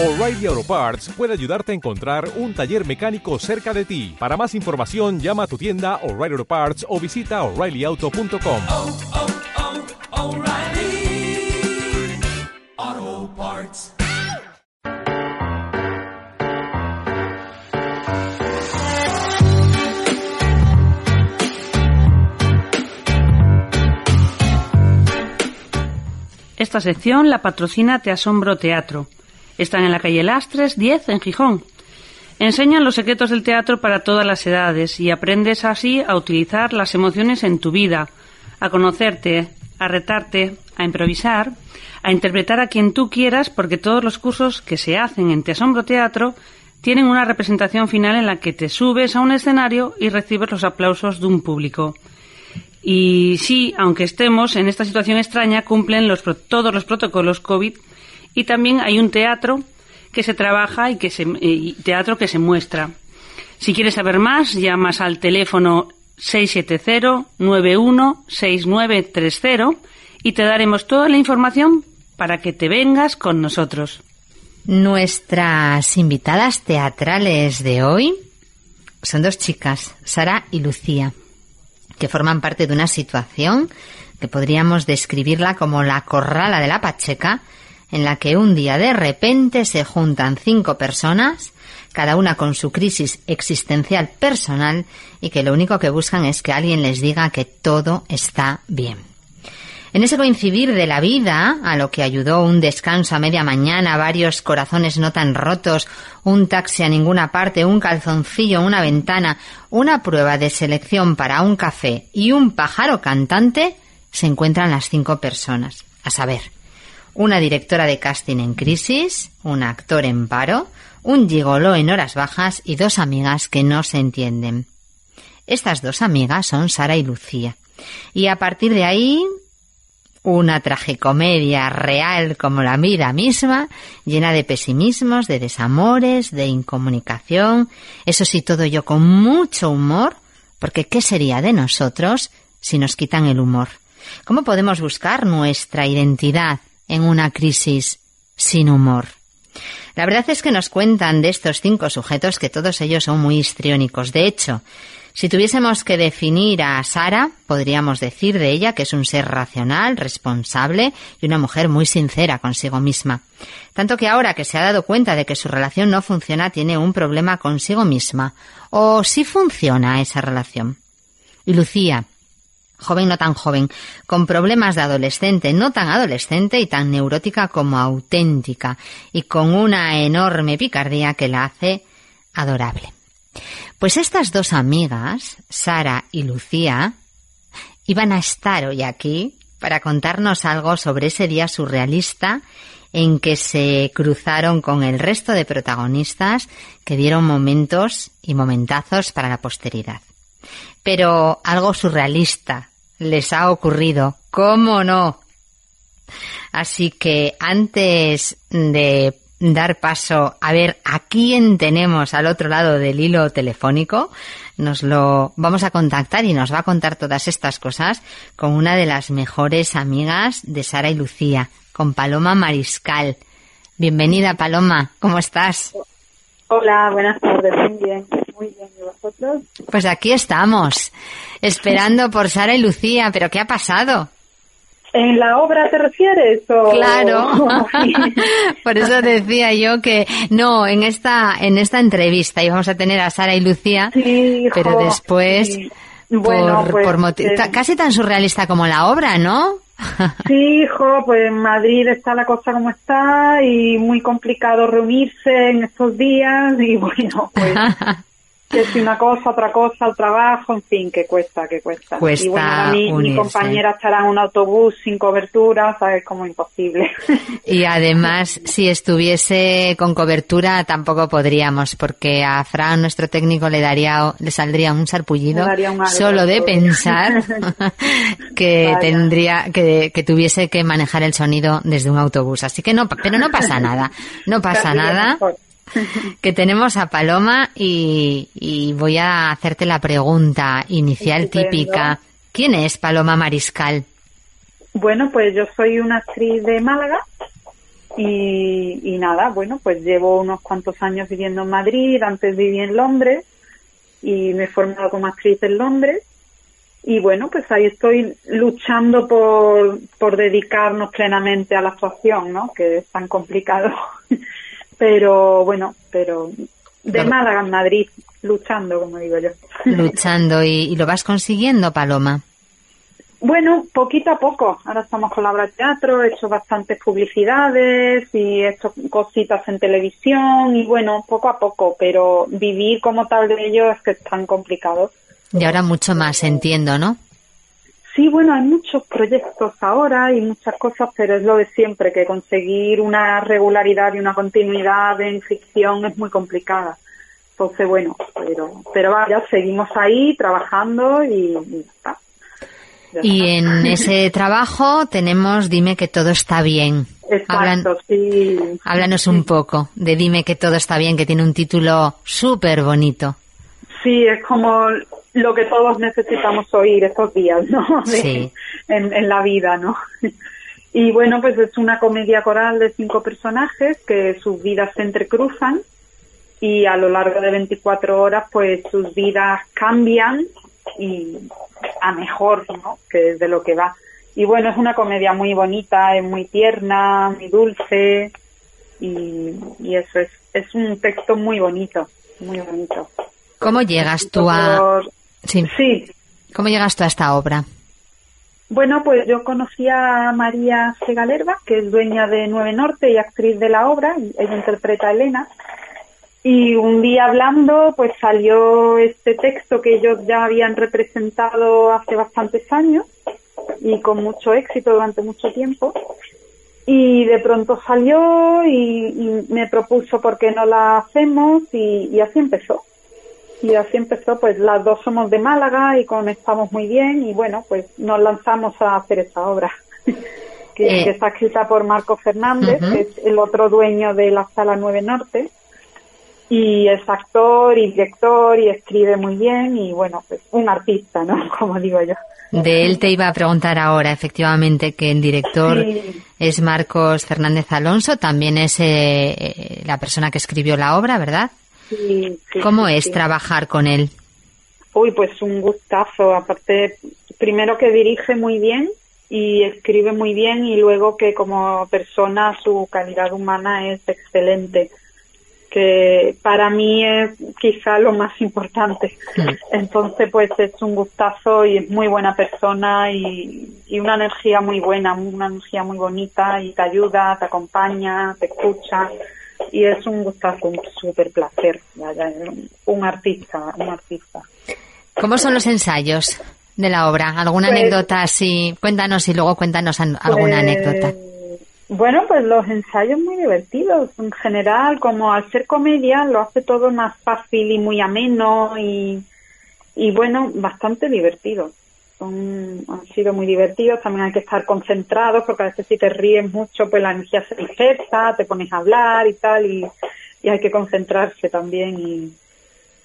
O'Reilly Auto Parts puede ayudarte a encontrar un taller mecánico cerca de ti. Para más información, llama a tu tienda O'Reilly Auto Parts o visita oreillyauto.com. oh, oh, Parts. Esta sección la patrocina Te Asombro Teatro. Están en la calle Lastres 10 en Gijón. Enseñan los secretos del teatro para todas las edades y aprendes así a utilizar las emociones en tu vida, a conocerte, a retarte, a improvisar, a interpretar a quien tú quieras porque todos los cursos que se hacen en Te Asombro Teatro tienen una representación final en la que te subes a un escenario y recibes los aplausos de un público. Y sí, aunque estemos en esta situación extraña, cumplen los, todos los protocolos COVID y también hay un teatro que se trabaja y que se, y teatro que se muestra. Si quieres saber más, llamas al teléfono 670-916930 y te daremos toda la información para que te vengas con nosotros. Nuestras invitadas teatrales de hoy son dos chicas, Sara y Lucía, que forman parte de una situación que podríamos describirla como la corrala de la Pacheca, en la que un día de repente se juntan cinco personas, cada una con su crisis existencial personal, y que lo único que buscan es que alguien les diga que todo está bien. En ese coincidir de la vida, a lo que ayudó un descanso a media mañana, varios corazones no tan rotos, un taxi a ninguna parte, un calzoncillo, una ventana, una prueba de selección para un café y un pájaro cantante, se encuentran las cinco personas. A saber, una directora de casting en crisis, un actor en paro, un gigoló en horas bajas y dos amigas que no se entienden. Estas dos amigas son Sara y Lucía. Y a partir de ahí, una tragicomedia real como la vida misma, llena de pesimismos, de desamores, de incomunicación, eso sí todo yo con mucho humor, porque ¿qué sería de nosotros si nos quitan el humor? ¿Cómo podemos buscar nuestra identidad en una crisis sin humor? La verdad es que nos cuentan de estos cinco sujetos que todos ellos son muy histriónicos. De hecho, si tuviésemos que definir a Sara, podríamos decir de ella que es un ser racional, responsable y una mujer muy sincera consigo misma. Tanto que ahora que se ha dado cuenta de que su relación no funciona, tiene un problema consigo misma. ¿O sí funciona esa relación? Y Lucía, joven no tan joven, con problemas de adolescente, no tan adolescente y tan neurótica como auténtica, y con una enorme picardía que la hace adorable. Pues estas dos amigas, Sara y Lucía, iban a estar hoy aquí para contarnos algo sobre ese día surrealista en que se cruzaron con el resto de protagonistas que dieron momentos y momentazos para la posteridad. Pero algo surrealista les ha ocurrido, ¿cómo no? Así que antes de dar paso a ver a quién tenemos al otro lado del hilo telefónico, nos lo vamos a contactar y nos va a contar todas estas cosas con una de las mejores amigas de Sara y Lucía, con Paloma Mariscal. Bienvenida Paloma, ¿cómo estás? Hola, buenas tardes, muy bien, muy bien, ¿y vosotros? Pues aquí estamos, esperando por Sara y Lucía, pero ¿qué ha pasado? ¿En la obra te refieres? O... Claro. Por eso decía yo que no, en esta en esta entrevista íbamos a tener a Sara y Lucía, Sí, pero después sí. Bueno, por, pues, por eh, casi tan surrealista como la obra, ¿no? Sí, hijo, pues en Madrid está la cosa como está y muy complicado reunirse en estos días y bueno, pues que si una cosa, otra cosa, el trabajo, en fin, que cuesta, que cuesta. Cuesta y bueno, ahora mi, mi compañera estará en un autobús sin cobertura, sabes, como imposible. Y además, si estuviese con cobertura, tampoco podríamos, porque a Fran, nuestro técnico, le daría, le saldría un sarpullido un solo de pensar que Vaya. tendría, que, que tuviese que manejar el sonido desde un autobús. Así que no, pero no pasa nada, no pasa Casi nada. mejor. que tenemos a Paloma y, y voy a hacerte la pregunta inicial Estupendo. típica. ¿Quién es Paloma Mariscal? Bueno, pues yo soy una actriz de Málaga Y, y nada, bueno, pues llevo unos cuantos años viviendo en Madrid, antes viví en Londres y me he formado como actriz en Londres. Y bueno, pues ahí estoy luchando por, por dedicarnos plenamente a la actuación, ¿no? Que es tan complicado. pero bueno, pero de Claro. Málaga en Madrid, luchando, como digo yo. Luchando y, y lo vas consiguiendo, Paloma. Bueno, poquito a poco. Ahora estamos con la obra de teatro, he hecho bastantes publicidades y he hecho cositas en televisión y bueno, poco a poco, pero vivir como tal de ello es que es tan complicado. Y ahora mucho más, entiendo, ¿no? Sí, bueno, hay muchos proyectos ahora y muchas cosas, pero es lo de siempre, que conseguir una regularidad y una continuidad en ficción es muy complicada. Entonces, bueno, pero, pero vaya, seguimos ahí trabajando y, y ya está. Ya Y está. en ese trabajo tenemos Dime que todo está bien. Hablan- Exacto, sí. háblanos un poco de Dime que todo está bien, que tiene un título súper bonito. Sí, es como lo que todos necesitamos oír estos días, ¿no? De- Sí. en, en la vida, ¿no? Y bueno, pues es una comedia coral de cinco personajes que sus vidas se entrecruzan y a lo largo de 24 horas, pues sus vidas cambian y a mejor, ¿no? Que es de lo que va. Y bueno, es una comedia muy bonita, es muy tierna, muy dulce y, y eso es, es un texto muy bonito, muy bonito. ¿Cómo llegas tú a...? Sí. Sí, ¿Cómo llegas tú a esta obra? bueno, pues yo conocí a María Segalerba, que es dueña de Nueve Norte y actriz de la obra, y ella interpreta a Elena. Y un día hablando, pues salió este texto que ellos ya habían representado hace bastantes años y con mucho éxito durante mucho tiempo. Y de pronto salió y, y me propuso por qué no la hacemos y, y así empezó. Y así empezó, pues las dos somos de Málaga y conectamos muy bien y bueno, pues nos lanzamos a hacer esta obra, que, Eh. que está escrita por Marco Fernández, que es el otro dueño de la Sala 9 Norte, y es actor y director y escribe muy bien y bueno, pues un artista, ¿no? Como digo yo. De él te iba a preguntar ahora, efectivamente, que el director Sí. es Marcos Fernández Alonso, también es eh, eh, la persona que escribió la obra, ¿verdad? Sí, sí, ¿Cómo sí, es trabajar con él? Uy, pues un gustazo. Aparte, primero que dirige muy bien y escribe muy bien y luego que como persona su calidad humana es excelente. Que para mí es quizá lo más importante. Entonces, pues es un gustazo y es muy buena persona y, y una energía muy buena, una energía muy bonita y te ayuda, te acompaña, te escucha y es un gustazo, un súper placer. Un artista, un artista. ¿Cómo son los ensayos de la obra? ¿Alguna Pues- anécdota así? Cuéntanos y luego cuéntanos an- alguna Pues, anécdota. Bueno, pues los ensayos muy divertidos. En general, como al ser comedia, lo hace todo más fácil y muy ameno y, y bueno, bastante divertido. Son, han sido muy divertidos. También hay que estar concentrados porque a veces si te ríes mucho, pues la energía se dispersa, te pones a hablar y tal y, y hay que concentrarse también. Y,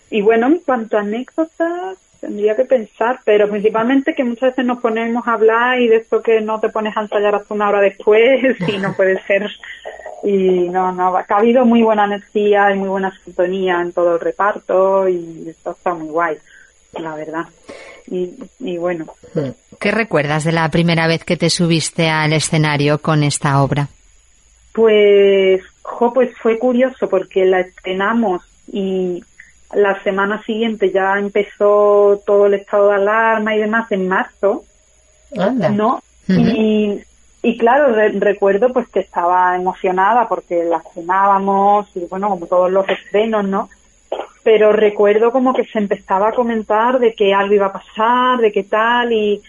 y bueno, en cuanto a anécdotas, tendría que pensar, pero principalmente que muchas veces nos ponemos a hablar y de esto que no te pones a ensayar hasta una hora después y no puede ser. Y no, no, ha habido muy buena energía y muy buena sintonía en todo el reparto y esto está muy guay, la verdad. Y, y bueno, ¿Qué recuerdas de la primera vez que te subiste al escenario con esta obra? Pues, jo, pues fue curioso porque la estrenamos y la semana siguiente ya empezó todo el estado de alarma y demás en marzo, ¿no? Ujú. Y, y claro, re- recuerdo pues que estaba emocionada porque la estrenábamos y bueno, como todos los estrenos, ¿no? Pero recuerdo como que se empezaba a comentar de que algo iba a pasar, de qué tal y,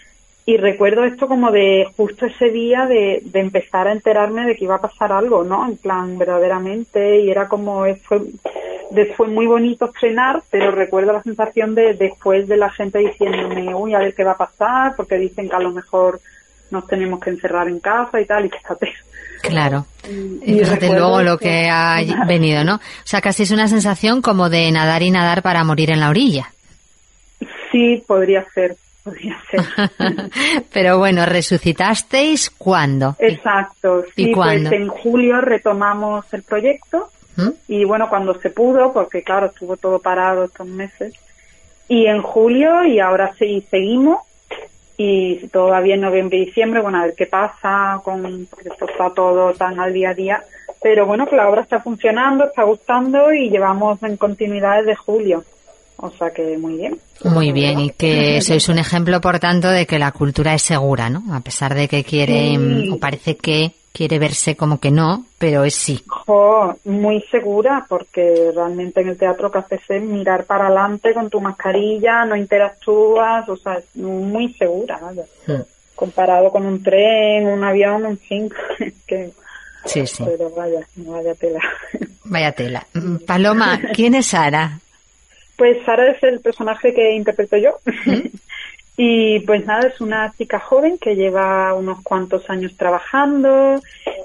y recuerdo esto como de justo ese día de, de empezar a enterarme de que iba a pasar algo, ¿no? En plan, verdaderamente, y era como, fue, fue muy bonito estrenar, pero recuerdo la sensación de después de la gente diciéndome, uy, a ver qué va a pasar, porque dicen que a lo mejor nos tenemos que encerrar en casa y tal, y fíjate. Claro. Y fíjate recuerdo luego lo que- que ha venido, ¿no? O sea, casi es una sensación como de nadar y nadar para morir en la orilla. Sí, podría ser, podría ser. Pero bueno, resucitasteis cuándo? Exacto. ¿Y Sí, cuándo? pues en julio retomamos el proyecto ¿Mm? y bueno, cuando se pudo, porque claro, estuvo todo parado estos meses. Y en julio y ahora sí seguimos y todavía en noviembre y diciembre, bueno, a ver qué pasa con porque esto está todo tan al día a día, pero bueno, que la obra está funcionando, está gustando y llevamos en continuidad desde julio. O sea que muy bien. Muy bien, y que sois un ejemplo, por tanto, de que la cultura es segura, ¿no? A pesar de que quiere, Sí. mm, o parece que quiere verse como que no, pero es sí. Jo, muy segura, porque realmente en el teatro que haces es mirar para adelante con tu mascarilla, no interactúas, o sea, muy segura, vaya. Comparado con un tren, un avión, un fin, que, Sí, sí. pero vaya, vaya tela. Vaya tela. Mm, Paloma, ¿quién es Sara? Pues Sara es el personaje que interpreto yo. y pues nada, es una chica joven que lleva unos cuantos años trabajando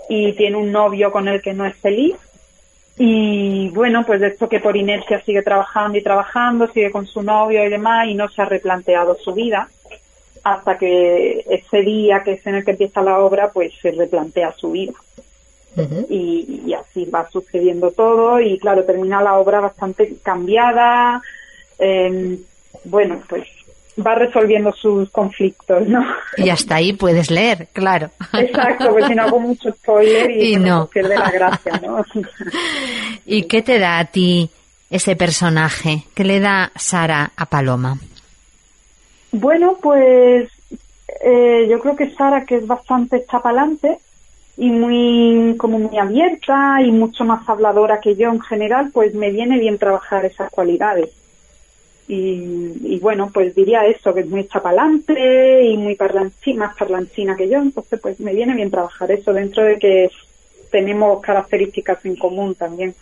y tiene un novio con el que no es feliz. Y bueno, pues de esto que por inercia sigue trabajando y trabajando, sigue con su novio y demás y no se ha replanteado su vida hasta que ese día que es en el que empieza la obra, pues se replantea su vida y, y así va sucediendo todo y claro termina la obra bastante cambiada eh, bueno pues va resolviendo sus conflictos no Y hasta ahí puedes leer, claro. exacto pues si no hago mucho spoiler y, Y no. pues, pierde la gracia no ¿Y qué te da a ti ese personaje? ¿Qué le da Sara a Paloma? Bueno, pues eh, yo creo que Sara, que es bastante chapalante y muy como muy abierta y mucho más habladora que yo en general, pues me viene bien trabajar esas cualidades. Y, y bueno, pues diría eso, que es muy chapalante y muy parlanchina, más parlanchina que yo, entonces pues me viene bien trabajar eso dentro de que tenemos características en común también.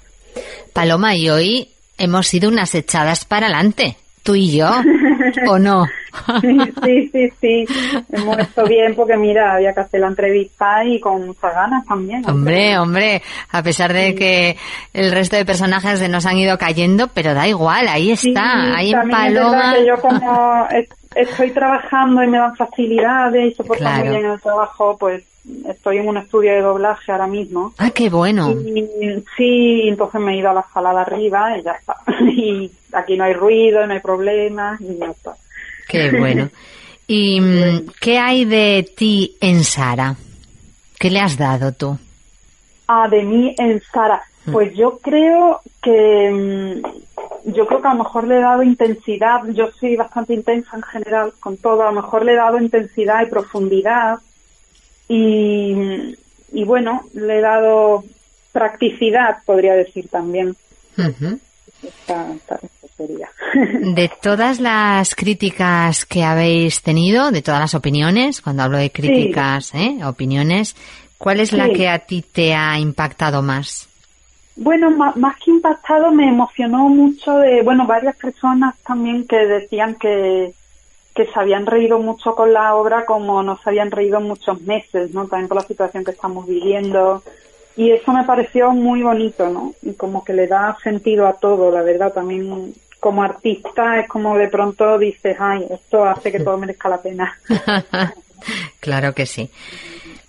Paloma, y hoy hemos sido unas echadas para adelante, tú y yo, ¿o no? Sí, sí, sí, hemos hecho bien porque mira, había que hacer la entrevista y con muchas ganas también. Hombre, hombre, a pesar de que el resto de personajes se nos han ido cayendo, pero da igual, ahí Sí, está, ahí en también es Paloma. que yo como es- estoy trabajando y me dan facilidades y soporto Claro. muy bien el trabajo, pues estoy en un estudio de doblaje ahora mismo. Ah, qué bueno. Y, sí, entonces me he ido a la sala de arriba y ya está. Y aquí no hay ruido, no hay problemas y ya está. Qué bueno. ¿Y mm, qué hay de ti en Sara? ¿Qué le has dado tú? Ah, de mí en Sara. Pues yo creo que mm, yo creo que a lo mejor le he dado intensidad. Yo soy bastante intensa en general con todo. A lo mejor le he dado intensidad y profundidad y y bueno le he dado practicidad, podría decir también. Esta De todas las críticas que habéis tenido, de todas las opiniones, cuando hablo de críticas, ¿eh? opiniones, ¿cuál es la que a ti te ha impactado más? Bueno, más que impactado, me emocionó mucho de, bueno, varias personas también que decían que, que se habían reído mucho con la obra como no se habían reído muchos meses, ¿no? También por la situación que estamos viviendo. Y eso me pareció muy bonito, ¿no? Y como que le da sentido a todo, la verdad. También como artista es como de pronto dices, ay, esto hace que todo merezca la pena. claro que sí.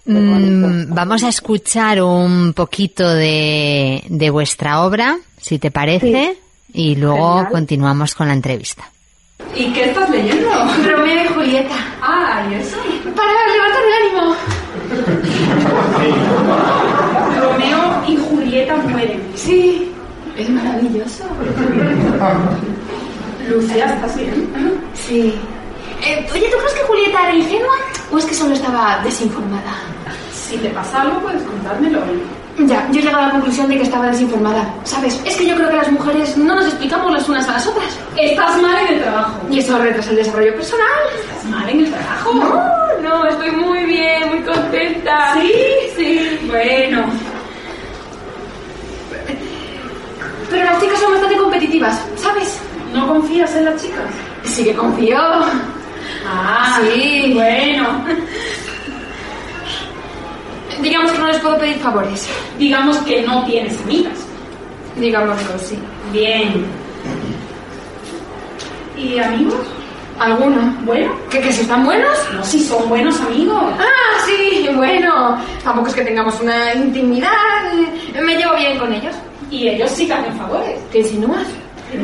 Mm, vamos a escuchar un poquito de, de vuestra obra, si te parece, y luego Genial. continuamos con la entrevista. ¿Y qué estás leyendo? Romeo y Julieta. Ah, ¿y eso? Para levantar el ánimo. Romeo y Julieta mueren. Sí, es maravilloso. Lucía, ¿estás bien? Sí. Eh, oye, ¿tú crees que Julieta era ingenua o es que solo estaba desinformada? Si te pasa algo, puedes contármelo. Ya, yo he llegado a la conclusión de que estaba desinformada. ¿Sabes? Es que yo creo que las mujeres no nos explicamos las unas a las otras. Estás mal en el trabajo. Y eso retrasa el desarrollo personal. ¿Estás mal en el trabajo? No, no, estoy muy bien, muy contenta. ¿Sí? Sí. Bueno, Pero las chicas son bastante competitivas, ¿sabes? ¿no confías en las chicas? Sí que confío. Ah, Sí. Bueno, Digamos que no les puedo pedir favores. digamos que no tienes amigas. Digámoslo, sí. Bien. ¿Y amigos? ¿Alguno? Bueno, ¿Que, que si están buenos? no si son buenos amigos. Ah, sí, bueno. Tampoco es que tengamos una intimidad. Me llevo bien con ellos. Y ellos sí que hacen favores. ¿Qué insinúas?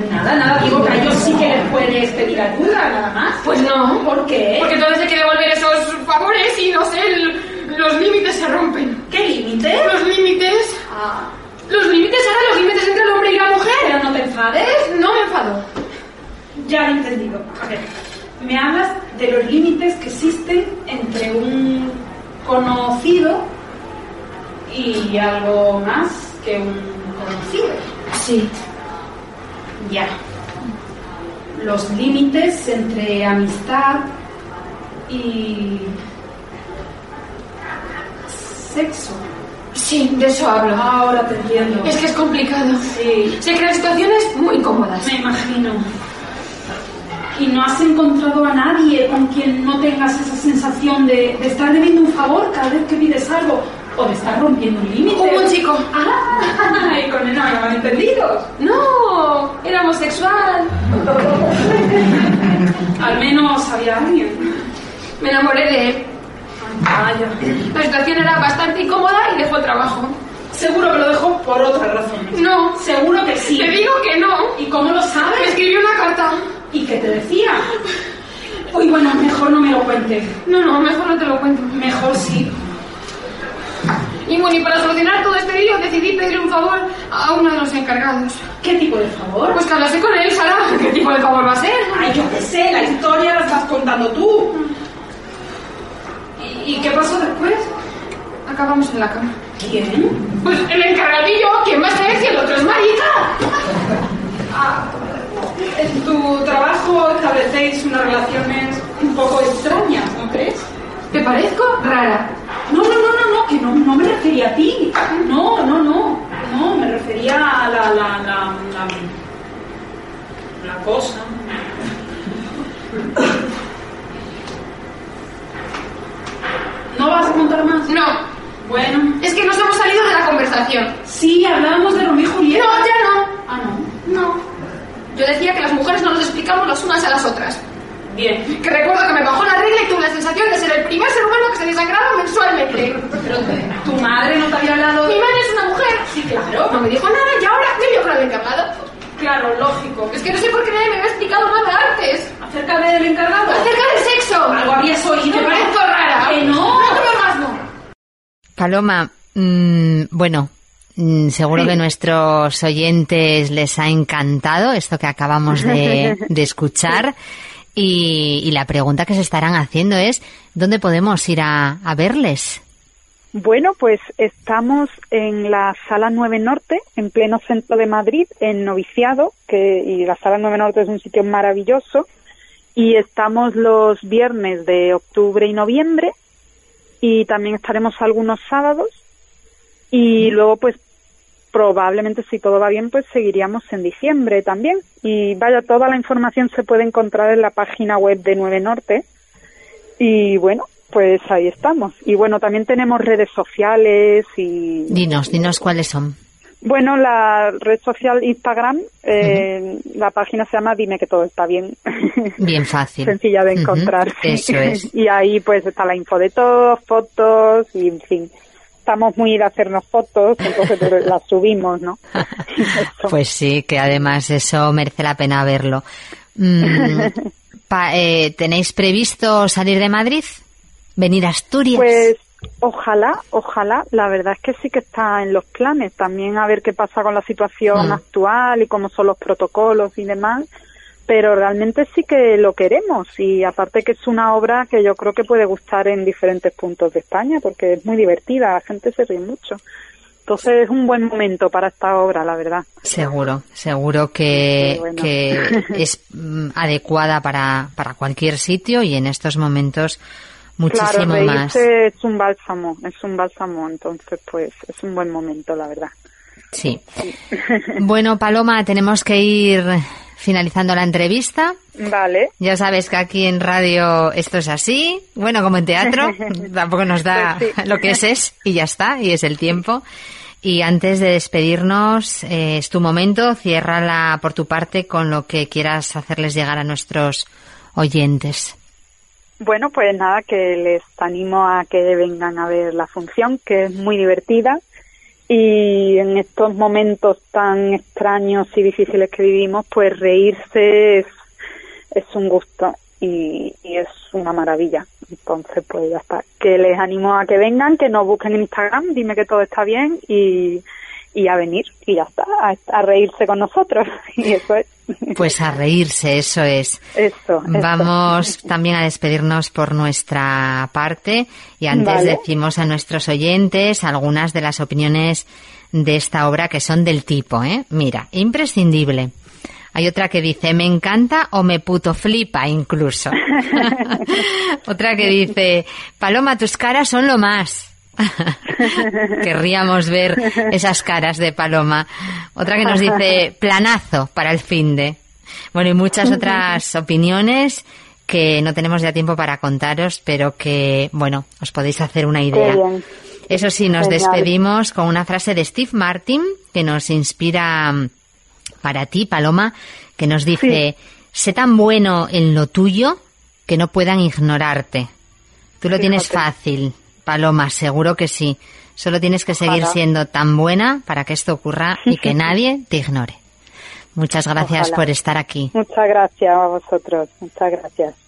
Nada, nada, digo que a ellos sí que les puedes pedir ayuda, nada más. Pues no. ¿Por qué? Porque entonces hay que devolver esos favores y no sé, el- los límites se rompen. ¿Qué límite? Los límites. Ah, Los límites eran los límites entre el hombre y la mujer. pero no te enfades. No me enfado. Ya lo he entendido. A ver, me hablas de los límites que existen entre un conocido y algo más que un Sí. Ya. Los límites entre amistad y sexo. Sí, de eso hablo. Ahora te entiendo. Es que es complicado. Sí, Se crean situaciones muy incómodas. me imagino. ¿Y no has encontrado a nadie con quien no tengas esa sensación de, de estar debiendo un favor cada vez que pides algo o de estar rompiendo un límite? Hubo un chico. Ah, y con él no hay malentendidos. No, era homosexual. Al menos había alguien. Me enamoré de él. Vaya. La situación era bastante incómoda y dejó el trabajo. Seguro que lo dejó por otras razones. No, Seguro que sí. te digo que no. ¿Y cómo lo Me sabes? escribió una carta. ¿Y qué te decía? Uy, bueno, mejor no me lo cuentes. No, no, mejor no te lo cuento. Mejor sí. Y bueno, y para solucionar todo este lío decidí pedir un favor a uno de los encargados. ¿Qué tipo de favor? Pues que hablase con él, Sara. ¿Qué tipo de favor va a ser? Ay, yo qué sé, la historia la estás contando tú. ¿Y, y qué pasó después? Acabamos en la cama. ¿Quién? Pues el encargadillo, ¿quién va a ser si el otro es marica? Ah, en tu trabajo establecéis unas relaciones un poco extrañas, ¿no crees? ¿Te parezco rara? No, no, no, no, no, no, no me refería a ti. No, no, no. No, me refería a la, la, la, la, la cosa. ¿No vas a contar más? No, Bueno, es que nos hemos salido de la conversación. sí, hablábamos de Romeo y No, Julieta. ya no. Ah, no. No. Yo decía que las mujeres no nos explicamos las unas a las otras. Bien. Que recuerdo que me bajó sensación de ser el primer ser humano que se desangraba mensualmente. Pero tu madre no te había hablado. Mi madre es una mujer. Sí, claro. No me dijo nada y ahora me vio con el encargado. Claro, lógico. Es que no sé por qué nadie me había explicado nada antes. Acerca del encargado. Acerca del sexo. Algo habías oído. Me parezco rara. Que no. No, no más no. Paloma, mm, bueno, mm, seguro que a nuestros oyentes les ha encantado esto que acabamos de, de escuchar. Y, y la pregunta que se estarán haciendo es, ¿dónde podemos ir a, a verles? Bueno, pues estamos en la Sala 9 Norte, en pleno centro de Madrid, en Noviciado, que, y la Sala 9 Norte es un sitio maravilloso. Y estamos los viernes de octubre y noviembre, y también estaremos algunos sábados. Y luego, pues probablemente, si todo va bien, pues seguiríamos en diciembre también. Y vaya, toda la información se puede encontrar en la página web de 9 Norte. Y bueno, pues ahí estamos. Y bueno, también tenemos redes sociales y Dinos, dinos cuáles son. bueno, la red social Instagram, eh, la página se llama Dime que todo está bien. Bien fácil. Sencilla de encontrar. Eso es. y ahí pues está la info de todo, fotos y en fin. Estamos muy de hacernos fotos, entonces las subimos, ¿no? Pues sí, que además eso merece la pena verlo. Mm, eh, ¿Tenéis previsto salir de Madrid? ¿Venir a Asturias? Pues ojalá, ojalá. La verdad es que sí que está en los planes. También a ver qué pasa con la situación Mm. actual y cómo son los protocolos y demás. Pero realmente sí que lo queremos y aparte que es una obra que yo creo que puede gustar en diferentes puntos de España porque es muy divertida, la gente se ríe mucho. Entonces es un buen momento para esta obra, la verdad. Seguro, seguro que, bueno. que es mm, adecuada para, para cualquier sitio y en estos momentos muchísimo claro, más. es un bálsamo, es un bálsamo, entonces pues es un buen momento, la verdad. Sí. Bueno, Paloma, tenemos que ir finalizando la entrevista. Vale. Ya sabes que aquí en radio esto es así. Bueno, como en teatro, tampoco nos da Pues sí. lo que es es y ya está, y es el tiempo. Y antes de despedirnos, eh, es tu momento, ciérrala por tu parte con lo que quieras hacerles llegar a nuestros oyentes? Bueno, pues nada, que les animo a que vengan a ver la función, que es muy divertida y en estos momentos tan extraños y difíciles que vivimos, pues reírse es, un gusto y, y es una maravilla. Entonces, pues ya está. Que les animo a que vengan, que nos busquen en Instagram, dime que todo está bien y, y a venir y ya está, a, a reírse con nosotros. Y eso es. Pues a reírse, eso es. Eso, eso. Vamos también a despedirnos por nuestra parte y antes Vale. decimos a nuestros oyentes algunas de las opiniones de esta obra que son del tipo, ¿eh? Mira, imprescindible. Hay otra que dice, me encanta o me puto flipa incluso. otra que dice, Paloma, tus caras son lo más. Querríamos ver esas caras de Paloma. Otra que nos dice, planazo para el fin de. Bueno, y muchas otras opiniones que no tenemos ya tiempo para contaros, pero que, bueno, os podéis hacer una idea. Bien. Eso sí, nos Genial. despedimos con una frase de Steve Martin que nos inspira mm, para ti, Paloma, que nos dice, sé tan bueno en lo tuyo que no puedan ignorarte. Tú lo tienes fácil, Paloma, seguro que sí. Solo tienes que seguir siendo tan buena para que esto ocurra y que nadie te ignore. Muchas gracias Ojalá. por estar aquí. Muchas gracias a vosotros, muchas gracias.